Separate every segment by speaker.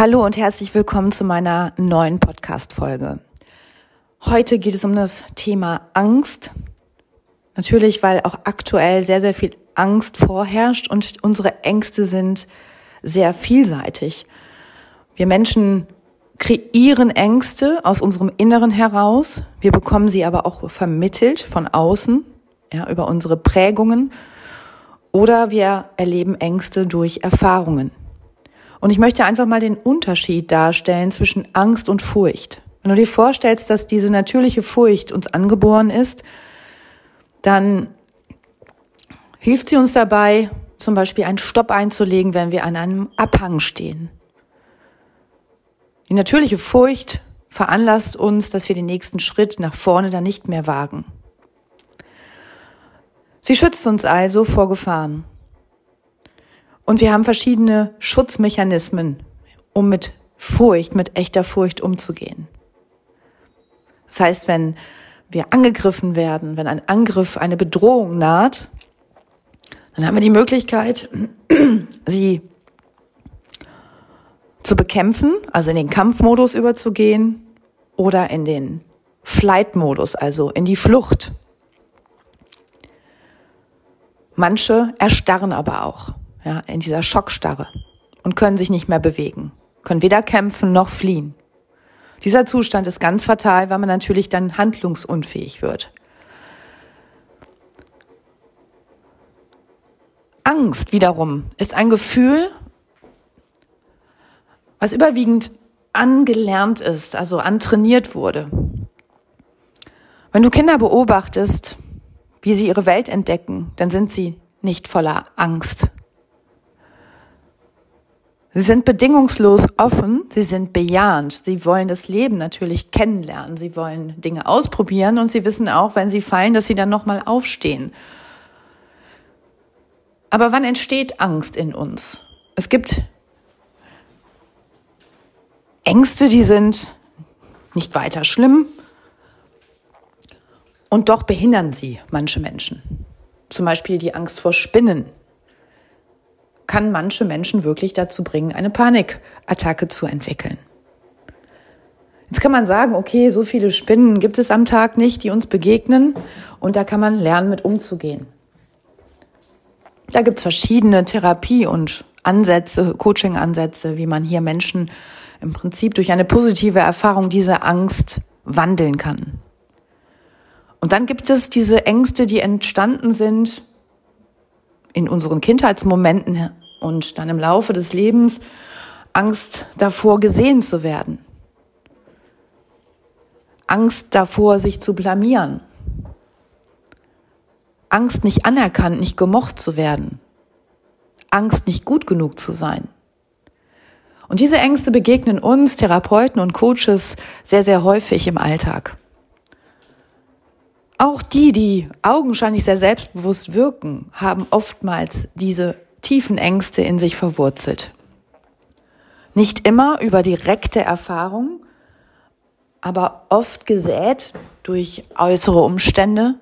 Speaker 1: Hallo und herzlich willkommen zu meiner neuen Podcast-Folge. Heute geht es um das Thema Angst. Natürlich, weil auch aktuell sehr, sehr viel Angst vorherrscht und unsere Ängste sind sehr vielseitig. Wir Menschen kreieren Ängste aus unserem Inneren heraus. Wir bekommen sie aber auch vermittelt von außen, ja, über unsere Prägungen. Oder wir erleben Ängste durch Erfahrungen. Und ich möchte einfach mal den Unterschied darstellen zwischen Angst und Furcht. Wenn du dir vorstellst, dass diese natürliche Furcht uns angeboren ist, dann hilft sie uns dabei, zum Beispiel einen Stopp einzulegen, wenn wir an einem Abhang stehen. Die natürliche Furcht veranlasst uns, dass wir den nächsten Schritt nach vorne dann nicht mehr wagen. Sie schützt uns also vor Gefahren. Und wir haben verschiedene Schutzmechanismen, um mit Furcht, mit echter Furcht umzugehen. Das heißt, wenn wir angegriffen werden, wenn ein Angriff, eine Bedrohung naht, dann haben wir die Möglichkeit, sie zu bekämpfen, also in den Kampfmodus überzugehen oder in den Flight-Modus, also in die Flucht. Manche erstarren aber auch ja, in dieser Schockstarre und können sich nicht mehr bewegen, können weder kämpfen noch fliehen. Dieser Zustand ist ganz fatal, weil man natürlich dann handlungsunfähig wird. Angst wiederum ist ein Gefühl, was überwiegend angelernt ist, also antrainiert wurde. Wenn du Kinder beobachtest, wie sie ihre Welt entdecken, dann sind sie nicht voller Angst. Sie sind bedingungslos offen, sie sind bejahend, sie wollen das Leben natürlich kennenlernen, sie wollen Dinge ausprobieren und sie wissen auch, wenn sie fallen, dass sie dann nochmal aufstehen. Aber wann entsteht Angst in uns? Es gibt Ängste, die sind nicht weiter schlimm und doch behindern sie manche Menschen. Zum Beispiel die Angst vor Spinnen kann manche Menschen wirklich dazu bringen, eine Panikattacke zu entwickeln. Jetzt kann man sagen, okay, so viele Spinnen gibt es am Tag nicht, die uns begegnen und da kann man lernen, mit umzugehen. Da gibt es verschiedene Therapie- und Ansätze, Coaching-Ansätze, wie man hier Menschen im Prinzip durch eine positive Erfahrung diese Angst wandeln kann. Und dann gibt es diese Ängste, die entstanden sind in unseren Kindheitsmomenten und dann im Laufe des Lebens Angst davor, gesehen zu werden. Angst davor, sich zu blamieren. Angst, nicht anerkannt, nicht gemocht zu werden. Angst, nicht gut genug zu sein. Und diese Ängste begegnen uns, Therapeuten und Coaches, sehr, sehr häufig im Alltag. Auch die, die augenscheinlich sehr selbstbewusst wirken, haben oftmals diese tiefen Ängste in sich verwurzelt. Nicht immer über direkte Erfahrung, aber oft gesät durch äußere Umstände.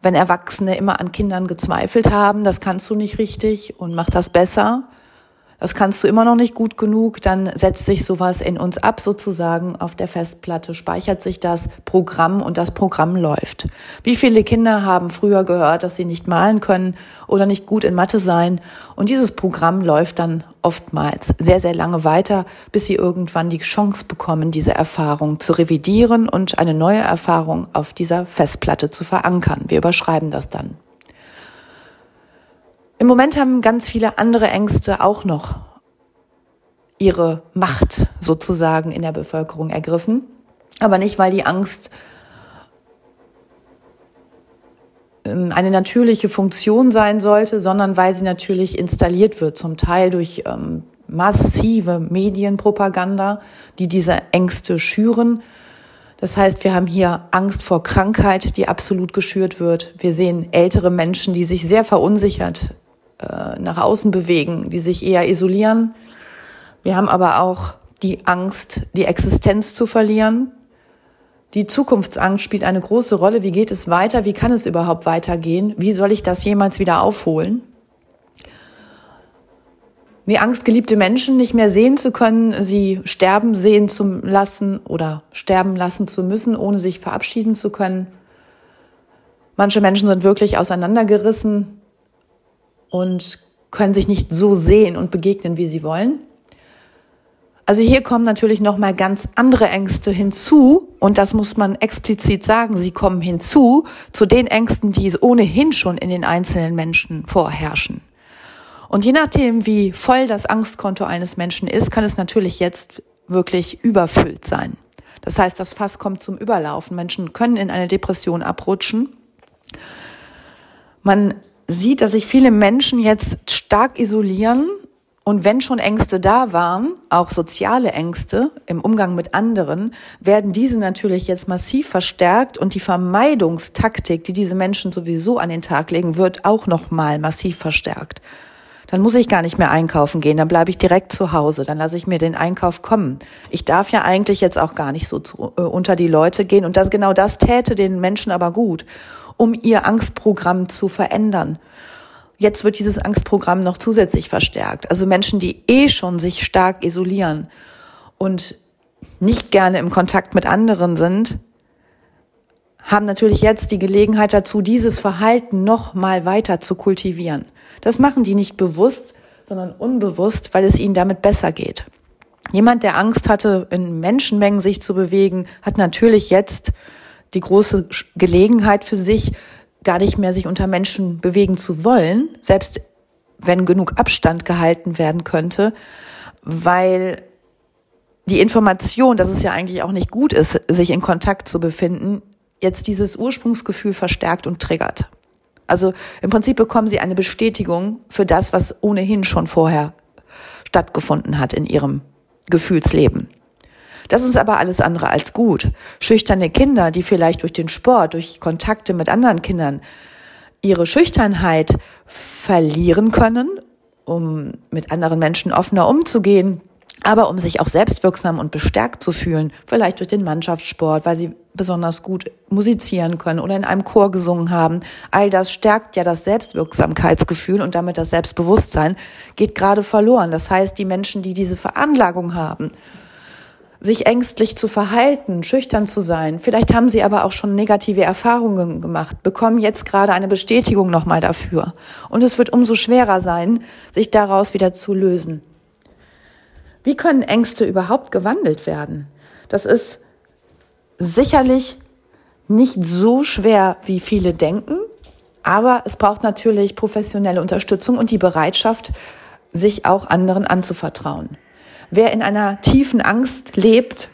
Speaker 1: Wenn Erwachsene immer an Kindern gezweifelt haben, das kannst du nicht richtig und mach das besser, das kannst du immer noch nicht gut genug, dann setzt sich sowas in uns ab sozusagen auf der Festplatte, speichert sich das Programm und das Programm läuft. Wie viele Kinder haben früher gehört, dass sie nicht malen können oder nicht gut in Mathe sein und dieses Programm läuft dann oftmals sehr, sehr lange weiter, bis sie irgendwann die Chance bekommen, diese Erfahrung zu revidieren und eine neue Erfahrung auf dieser Festplatte zu verankern. Wir überschreiben das dann. Im Moment haben ganz viele andere Ängste auch noch ihre Macht sozusagen in der Bevölkerung ergriffen. Aber nicht, weil die Angst ähm, eine natürliche Funktion sein sollte, sondern weil sie natürlich installiert wird, zum Teil durch ähm, massive Medienpropaganda, die diese Ängste schüren. Das heißt, wir haben hier Angst vor Krankheit, die absolut geschürt wird. Wir sehen ältere Menschen, die sich sehr verunsichert äh, nach außen bewegen, die sich eher isolieren. Wir haben aber auch die Angst, die Existenz zu verlieren. Die Zukunftsangst spielt eine große Rolle. Wie geht es weiter? Wie kann es überhaupt weitergehen? Wie soll ich das jemals wieder aufholen? Wie Angst, geliebte Menschen nicht mehr sehen zu können, sie sterben sehen zu lassen oder sterben lassen zu müssen, ohne sich verabschieden zu können. Manche Menschen sind wirklich auseinandergerissen und können sich nicht so sehen und begegnen, wie sie wollen. Also hier kommen natürlich noch mal ganz andere Ängste hinzu und das muss man explizit sagen, sie kommen hinzu zu den Ängsten, die ohnehin schon in den einzelnen Menschen vorherrschen. Und je nachdem, wie voll das Angstkonto eines Menschen ist, kann es natürlich jetzt wirklich überfüllt sein. Das heißt, das Fass kommt zum Überlaufen. Menschen können in eine Depression abrutschen. Man sieht, dass sich viele Menschen jetzt stark isolieren und wenn schon Ängste da waren, auch soziale Ängste im Umgang mit anderen, werden diese natürlich jetzt massiv verstärkt und die Vermeidungstaktik, die diese Menschen sowieso an den Tag legen, wird auch nochmal massiv verstärkt. Dann muss ich gar nicht mehr einkaufen gehen, dann bleibe ich direkt zu Hause, dann lasse ich mir den Einkauf kommen. Ich darf ja eigentlich jetzt auch gar nicht so zu, äh, unter die Leute gehen und das genau das täte den Menschen aber gut, um ihr Angstprogramm zu verändern. Jetzt wird dieses Angstprogramm noch zusätzlich verstärkt. Also Menschen, die eh schon sich stark isolieren und nicht gerne im Kontakt mit anderen sind, haben natürlich jetzt die Gelegenheit dazu, dieses Verhalten noch mal weiter zu kultivieren. Das machen die nicht bewusst, sondern unbewusst, weil es ihnen damit besser geht. Jemand, der Angst hatte, in Menschenmengen sich zu bewegen, hat natürlich jetzt die große Gelegenheit für sich, gar nicht mehr sich unter Menschen bewegen zu wollen, selbst wenn genug Abstand gehalten werden könnte, weil die Information, dass es ja eigentlich auch nicht gut ist, sich in Kontakt zu befinden, jetzt dieses Ursprungsgefühl verstärkt und triggert. Also im Prinzip bekommen sie eine Bestätigung für das, was ohnehin schon vorher stattgefunden hat in ihrem Gefühlsleben. Das ist aber alles andere als gut. Schüchterne Kinder, die vielleicht durch den Sport, durch Kontakte mit anderen Kindern ihre Schüchternheit verlieren können, um mit anderen Menschen offener umzugehen, aber um sich auch selbstwirksam und bestärkt zu fühlen, vielleicht durch den Mannschaftssport, weil sie besonders gut musizieren können oder in einem Chor gesungen haben. All das stärkt ja das Selbstwirksamkeitsgefühl und damit das Selbstbewusstsein geht gerade verloren. Das heißt, die Menschen, die diese Veranlagung haben, sich ängstlich zu verhalten, schüchtern zu sein. Vielleicht haben sie aber auch schon negative Erfahrungen gemacht, bekommen jetzt gerade eine Bestätigung nochmal dafür. Und es wird umso schwerer sein, sich daraus wieder zu lösen. Wie können Ängste überhaupt gewandelt werden? Das ist sicherlich nicht so schwer, wie viele denken, aber es braucht natürlich professionelle Unterstützung und die Bereitschaft, sich auch anderen anzuvertrauen. Wer in einer tiefen Angst lebt,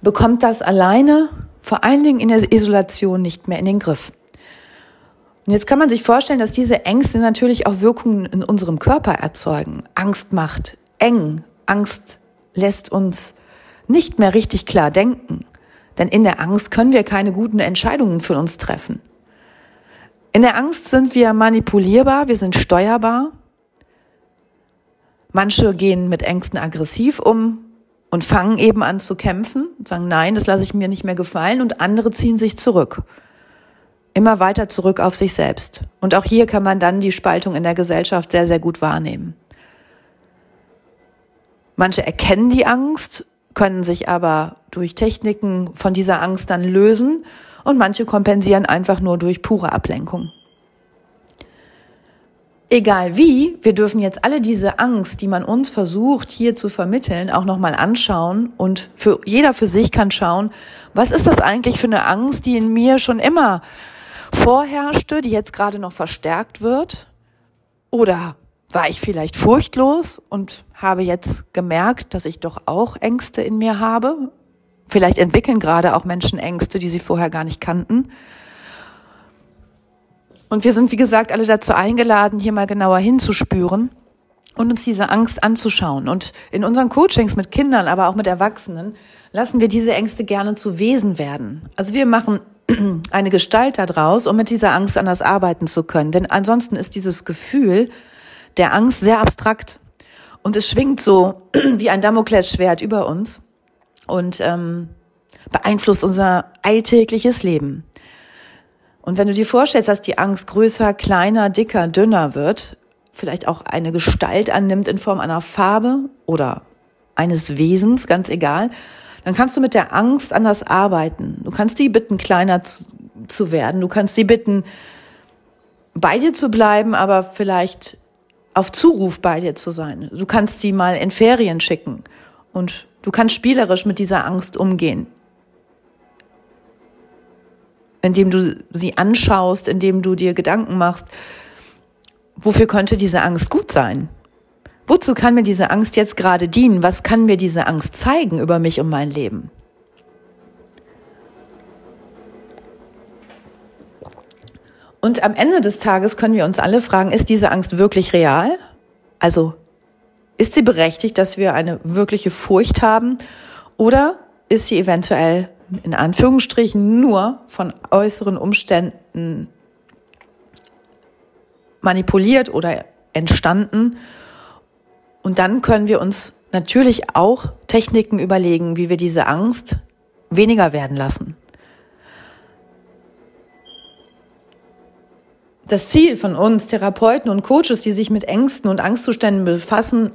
Speaker 1: bekommt das alleine, vor allen Dingen in der Isolation, nicht mehr in den Griff. Und jetzt kann man sich vorstellen, dass diese Ängste natürlich auch Wirkungen in unserem Körper erzeugen. Angst macht eng. Angst lässt uns nicht mehr richtig klar denken. Denn in der Angst können wir keine guten Entscheidungen für uns treffen. In der Angst sind wir manipulierbar, wir sind steuerbar Manche gehen mit Ängsten aggressiv um und fangen eben an zu kämpfen und sagen, nein, das lasse ich mir nicht mehr gefallen und andere ziehen sich zurück. Immer weiter zurück auf sich selbst. Und auch hier kann man dann die Spaltung in der Gesellschaft sehr, sehr gut wahrnehmen. Manche erkennen die Angst, können sich aber durch Techniken von dieser Angst dann lösen und manche kompensieren einfach nur durch pure Ablenkung. Egal wie, wir dürfen jetzt alle diese Angst, die man uns versucht hier zu vermitteln, auch nochmal anschauen und für jeder für sich kann schauen, was ist das eigentlich für eine Angst, die in mir schon immer vorherrschte, die jetzt gerade noch verstärkt wird? Oder war ich vielleicht furchtlos und habe jetzt gemerkt, dass ich doch auch Ängste in mir habe? Vielleicht entwickeln gerade auch Menschen Ängste, die sie vorher gar nicht kannten. Und wir sind, wie gesagt, alle dazu eingeladen, hier mal genauer hinzuspüren und uns diese Angst anzuschauen. Und in unseren Coachings mit Kindern, aber auch mit Erwachsenen, lassen wir diese Ängste gerne zu Wesen werden. Also wir machen eine Gestalt daraus, um mit dieser Angst anders arbeiten zu können. Denn ansonsten ist dieses Gefühl der Angst sehr abstrakt. Und es schwingt so wie ein Damoklesschwert über uns und ähm, beeinflusst unser alltägliches Leben. Und wenn du dir vorstellst, dass die Angst größer, kleiner, dicker, dünner wird, vielleicht auch eine Gestalt annimmt in Form einer Farbe oder eines Wesens, ganz egal, dann kannst du mit der Angst anders arbeiten. Du kannst die bitten, kleiner zu, zu werden. Du kannst sie bitten, bei dir zu bleiben, aber vielleicht auf Zuruf bei dir zu sein. Du kannst sie mal in Ferien schicken und du kannst spielerisch mit dieser Angst umgehen. Indem du sie anschaust, indem du dir Gedanken machst, wofür könnte diese Angst gut sein? Wozu kann mir diese Angst jetzt gerade dienen? Was kann mir diese Angst zeigen über mich und mein Leben? Und am Ende des Tages können wir uns alle fragen, ist diese Angst wirklich real? Also ist sie berechtigt, dass wir eine wirkliche Furcht haben? Oder ist sie eventuell in Anführungsstrichen nur von äußeren Umständen manipuliert oder entstanden und dann können wir uns natürlich auch Techniken überlegen, wie wir diese Angst weniger werden lassen. Das Ziel von uns Therapeuten und Coaches, die sich mit Ängsten und Angstzuständen befassen,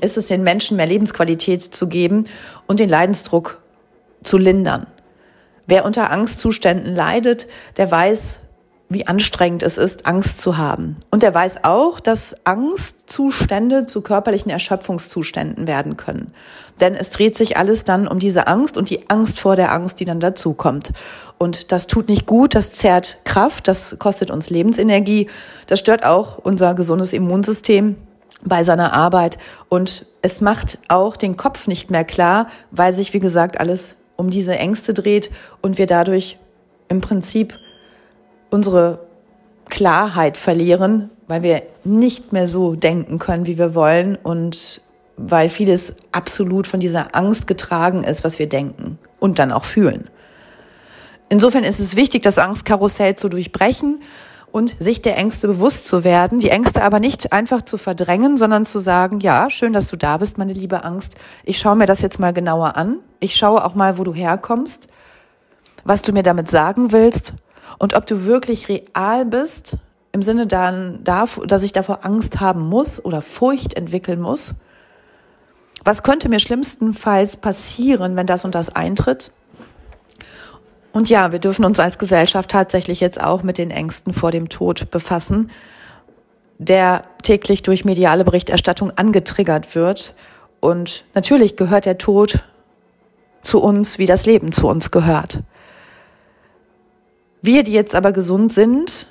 Speaker 1: ist es, den Menschen mehr Lebensqualität zu geben und den Leidensdruck zu lindern. Wer unter Angstzuständen leidet, der weiß, wie anstrengend es ist, Angst zu haben. Und er weiß auch, dass Angstzustände zu körperlichen Erschöpfungszuständen werden können. Denn es dreht sich alles dann um diese Angst und die Angst vor der Angst, die dann dazukommt. Und das tut nicht gut, das zerrt Kraft, das kostet uns Lebensenergie, das stört auch unser gesundes Immunsystem bei seiner Arbeit und es macht auch den Kopf nicht mehr klar, weil sich, wie gesagt, alles um diese Ängste dreht und wir dadurch im Prinzip unsere Klarheit verlieren, weil wir nicht mehr so denken können, wie wir wollen und weil vieles absolut von dieser Angst getragen ist, was wir denken und dann auch fühlen. Insofern ist es wichtig, das Angstkarussell zu durchbrechen und sich der Ängste bewusst zu werden, die Ängste aber nicht einfach zu verdrängen, sondern zu sagen, ja, schön, dass du da bist, meine liebe Angst. Ich schaue mir das jetzt mal genauer an. Ich schaue auch mal, wo du herkommst, was du mir damit sagen willst und ob du wirklich real bist, im Sinne dann, dass ich davor Angst haben muss oder Furcht entwickeln muss. Was könnte mir schlimmstenfalls passieren, wenn das und das eintritt? Und ja, wir dürfen uns als Gesellschaft tatsächlich jetzt auch mit den Ängsten vor dem Tod befassen, der täglich durch mediale Berichterstattung angetriggert wird. Und natürlich gehört der Tod zu uns, wie das Leben zu uns gehört. Wir, die jetzt aber gesund sind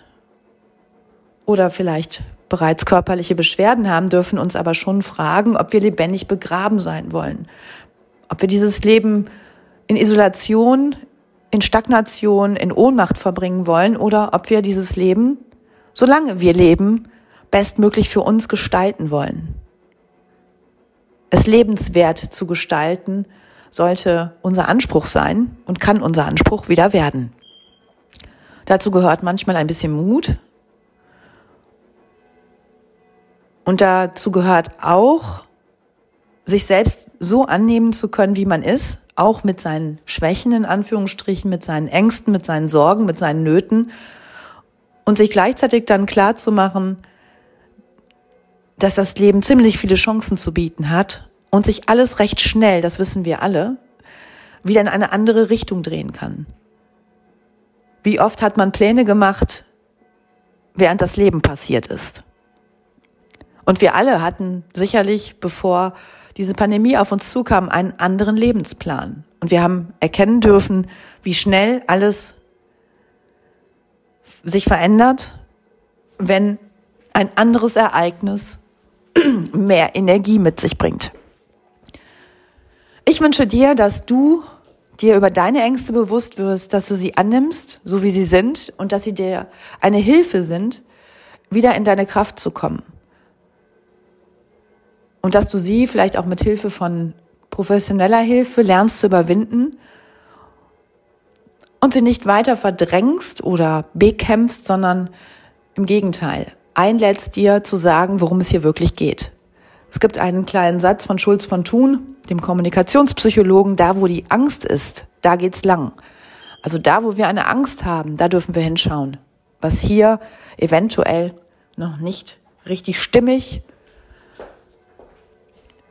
Speaker 1: oder vielleicht bereits körperliche Beschwerden haben, dürfen uns aber schon fragen, ob wir lebendig begraben sein wollen. Ob wir dieses Leben in Isolation, in Stagnation, in Ohnmacht verbringen wollen oder ob wir dieses Leben, solange wir leben, bestmöglich für uns gestalten wollen. Es lebenswert zu gestalten sollte unser Anspruch sein und kann unser Anspruch wieder werden. Dazu gehört manchmal ein bisschen Mut. Und dazu gehört auch, sich selbst so annehmen zu können, wie man ist, auch mit seinen Schwächen in Anführungsstrichen, mit seinen Ängsten, mit seinen Sorgen, mit seinen Nöten und sich gleichzeitig dann klar zu machen, dass das Leben ziemlich viele Chancen zu bieten hat und sich alles recht schnell, das wissen wir alle, wieder in eine andere Richtung drehen kann. Wie oft hat man Pläne gemacht, während das Leben passiert ist? Und wir alle hatten sicherlich, bevor diese Pandemie auf uns zukam, einen anderen Lebensplan. Und wir haben erkennen dürfen, wie schnell alles sich verändert, wenn ein anderes Ereignis mehr Energie mit sich bringt. Ich wünsche dir, dass du dir über deine Ängste bewusst wirst, dass du sie annimmst, so wie sie sind, und dass sie dir eine Hilfe sind, wieder in deine Kraft zu kommen. Und dass du sie vielleicht auch mit Hilfe von professioneller Hilfe lernst zu überwinden und sie nicht weiter verdrängst oder bekämpfst, sondern im Gegenteil einlädst dir zu sagen, worum es hier wirklich geht. Es gibt einen kleinen Satz von Schulz von Thun, dem Kommunikationspsychologen, da wo die Angst ist, da geht's lang. Also da, wo wir eine Angst haben, da dürfen wir hinschauen, was hier eventuell noch nicht richtig stimmig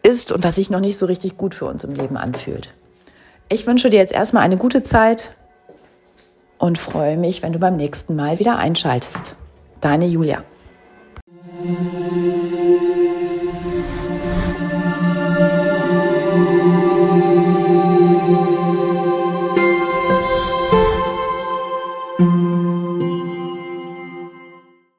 Speaker 1: ist und was sich noch nicht so richtig gut für uns im Leben anfühlt. Ich wünsche dir jetzt erstmal eine gute Zeit und freue mich, wenn du beim nächsten Mal wieder einschaltest. Deine Julia.